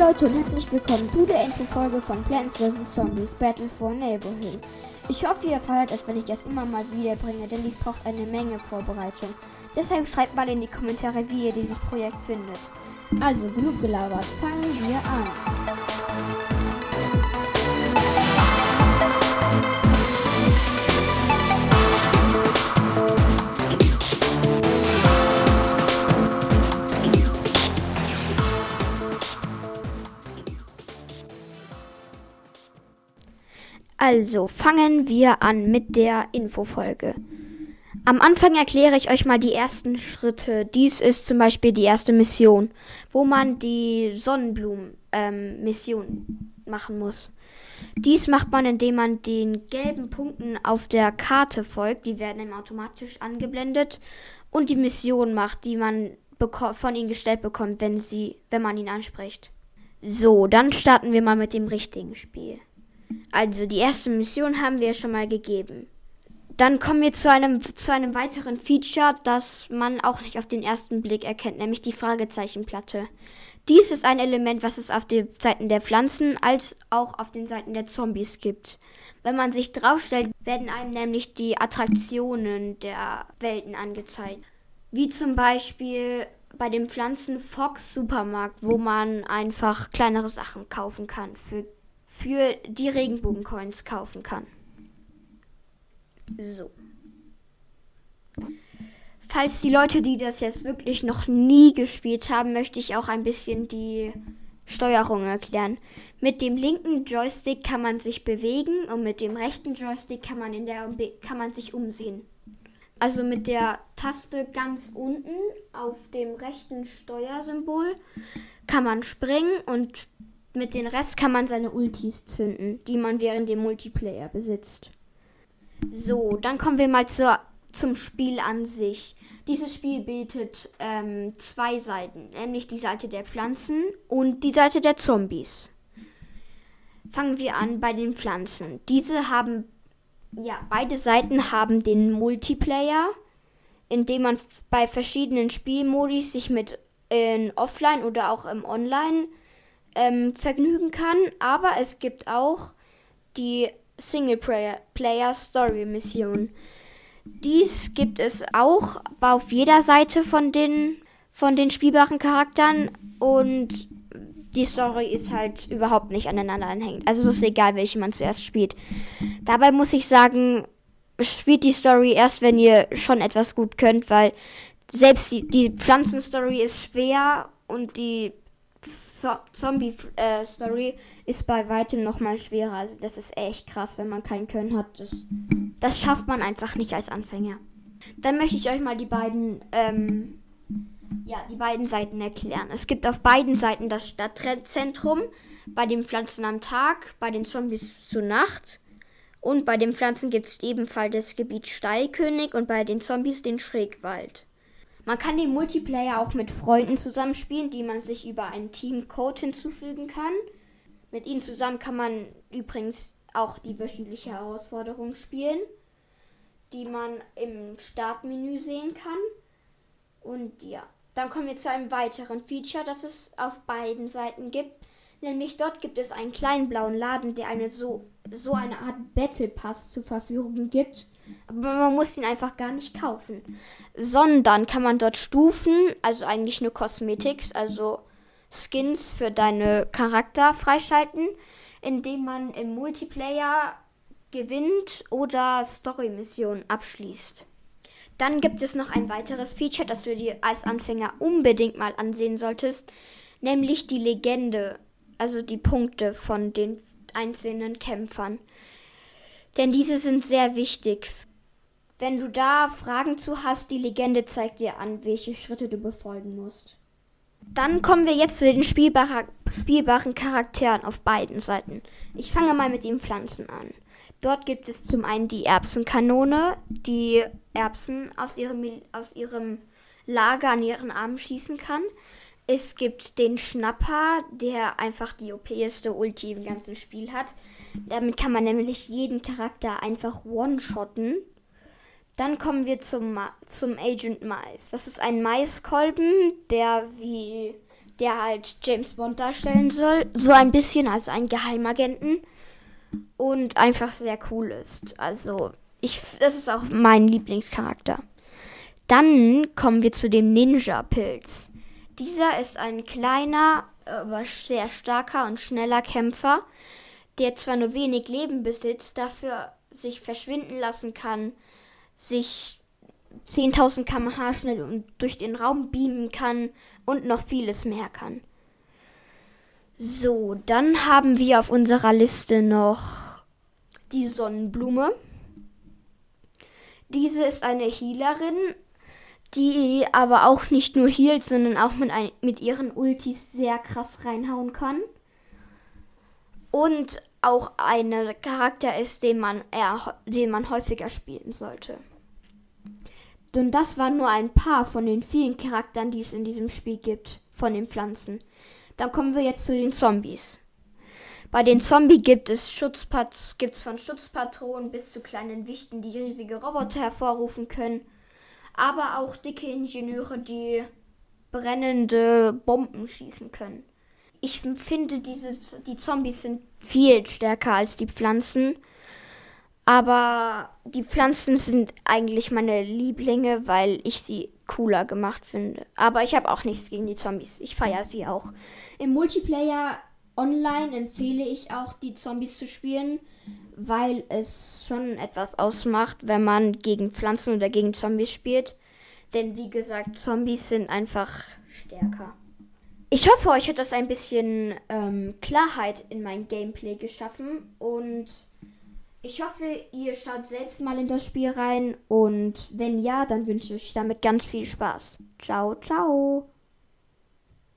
Leute und herzlich willkommen zu der Infofolge von Plants vs. Zombies Battle for Neighborhood. Ich hoffe, ihr feiert es, wenn ich das immer mal wieder bringe, denn dies braucht eine Menge Vorbereitung. Deshalb schreibt mal in die Kommentare, wie ihr dieses Projekt findet. Also, genug gelabert, fangen wir an. Also, fangen wir an mit der Infofolge. Am Anfang erkläre ich euch mal die ersten Schritte. Dies ist zum Beispiel die erste Mission, wo man die Sonnenblumen-Mission ähm, machen muss. Dies macht man, indem man den gelben Punkten auf der Karte folgt. Die werden dann automatisch angeblendet und die Mission macht, die man von ihnen gestellt bekommt, wenn, sie, wenn man ihn anspricht. So, dann starten wir mal mit dem richtigen Spiel. Also die erste Mission haben wir schon mal gegeben. Dann kommen wir zu einem, zu einem weiteren Feature, das man auch nicht auf den ersten Blick erkennt, nämlich die Fragezeichenplatte. Dies ist ein Element, was es auf den Seiten der Pflanzen als auch auf den Seiten der Zombies gibt. Wenn man sich draufstellt, werden einem nämlich die Attraktionen der Welten angezeigt. Wie zum Beispiel bei dem Pflanzen Fox Supermarkt, wo man einfach kleinere Sachen kaufen kann für für die Regenbogencoins kaufen kann. So. Falls die Leute, die das jetzt wirklich noch nie gespielt haben, möchte ich auch ein bisschen die Steuerung erklären. Mit dem linken Joystick kann man sich bewegen und mit dem rechten Joystick kann man, in der, kann man sich umsehen. Also mit der Taste ganz unten auf dem rechten Steuersymbol kann man springen und mit dem Rest kann man seine Ultis zünden, die man während dem Multiplayer besitzt. So, dann kommen wir mal zur, zum Spiel an sich. Dieses Spiel bietet ähm, zwei Seiten, nämlich die Seite der Pflanzen und die Seite der Zombies. Fangen wir an bei den Pflanzen. Diese haben, ja, beide Seiten haben den Multiplayer, in dem man bei verschiedenen Spielmodis sich mit in Offline oder auch im Online ähm, vergnügen kann. Aber es gibt auch die Singleplayer-Story-Mission. Dies gibt es auch auf jeder Seite von den, von den spielbaren Charakteren und die Story ist halt überhaupt nicht aneinander anhängend. Also es ist egal, welche man zuerst spielt. Dabei muss ich sagen, spielt die Story erst, wenn ihr schon etwas gut könnt, weil selbst die, die Pflanzenstory ist schwer und die Zombie-Story äh, ist bei weitem noch mal schwerer. Also das ist echt krass, wenn man keinen Können hat. Das, das schafft man einfach nicht als Anfänger. Dann möchte ich euch mal die beiden, ähm, ja, die beiden Seiten erklären. Es gibt auf beiden Seiten das Stadtzentrum, bei den Pflanzen am Tag, bei den Zombies zur Nacht. Und bei den Pflanzen gibt es ebenfalls das Gebiet Steilkönig und bei den Zombies den Schrägwald. Man kann den Multiplayer auch mit Freunden zusammenspielen, die man sich über einen Teamcode hinzufügen kann. Mit ihnen zusammen kann man übrigens auch die wöchentliche Herausforderung spielen, die man im Startmenü sehen kann. Und ja, dann kommen wir zu einem weiteren Feature, das es auf beiden Seiten gibt. Nämlich dort gibt es einen kleinen blauen Laden, der eine so, so eine Art Battle Pass zur Verfügung gibt aber man muss ihn einfach gar nicht kaufen. Sondern kann man dort Stufen, also eigentlich nur Cosmetics, also Skins für deine Charakter freischalten, indem man im Multiplayer gewinnt oder Story-Missionen abschließt. Dann gibt es noch ein weiteres Feature, das du dir als Anfänger unbedingt mal ansehen solltest, nämlich die Legende, also die Punkte von den einzelnen Kämpfern. Denn diese sind sehr wichtig. Wenn du da Fragen zu hast, die Legende zeigt dir an, welche Schritte du befolgen musst. Dann kommen wir jetzt zu den spielbaren, Charakteren auf beiden Seiten. Ich fange mal mit den Pflanzen an. Dort gibt es zum einen die Erbsenkanone, die Erbsen aus ihrem, aus ihrem Lager an ihren Armen schießen kann. Es gibt den Schnapper, der einfach die OPste Ulti im ganzen Spiel hat. Damit kann man nämlich jeden Charakter einfach one-shotten. Dann kommen wir zum, zum Agent Mais. Das ist ein Maiskolben, der wie der halt James Bond darstellen soll. So ein bisschen als einen Geheimagenten. Und einfach sehr cool ist. Also, ich, das ist auch mein Lieblingscharakter. Dann kommen wir zu dem Ninja-Pilz. Dieser ist ein kleiner, aber sehr starker und schneller Kämpfer, der zwar nur wenig Leben besitzt, dafür sich verschwinden lassen kann, sich 10.000 km/h schnell durch den Raum beamen kann und noch vieles mehr kann. So, dann haben wir auf unserer Liste noch die Sonnenblume. Diese ist eine Healerin, die aber auch nicht nur healt, sondern auch mit, ein, mit ihren Ultis sehr krass reinhauen kann. Und auch ein Charakter ist, den man, eher, den man häufiger spielen sollte. Und das waren nur ein paar von den vielen Charakteren, die es in diesem Spiel gibt, von den Pflanzen. Dann kommen wir jetzt zu den Zombies. Bei den Zombies gibt es Schutzpat gibt's von Schutzpatronen bis zu kleinen Wichten, die riesige Roboter hervorrufen können. Aber auch dicke Ingenieure, die brennende Bomben schießen können. Ich finde, dieses, die Zombies sind viel stärker als die Pflanzen. Aber die Pflanzen sind eigentlich meine Lieblinge, weil ich sie cooler gemacht finde. Aber ich habe auch nichts gegen die Zombies. Ich feiere sie auch. Im Multiplayer online empfehle ich auch, die Zombies zu spielen, weil es schon etwas ausmacht, wenn man gegen Pflanzen oder gegen Zombies spielt. Denn wie gesagt, Zombies sind einfach stärker. Ich hoffe, euch hat das ein bisschen ähm, Klarheit in mein Gameplay geschaffen und ich hoffe, ihr schaut selbst mal in das Spiel rein und wenn ja, dann wünsche ich damit ganz viel Spaß. Ciao, ciao.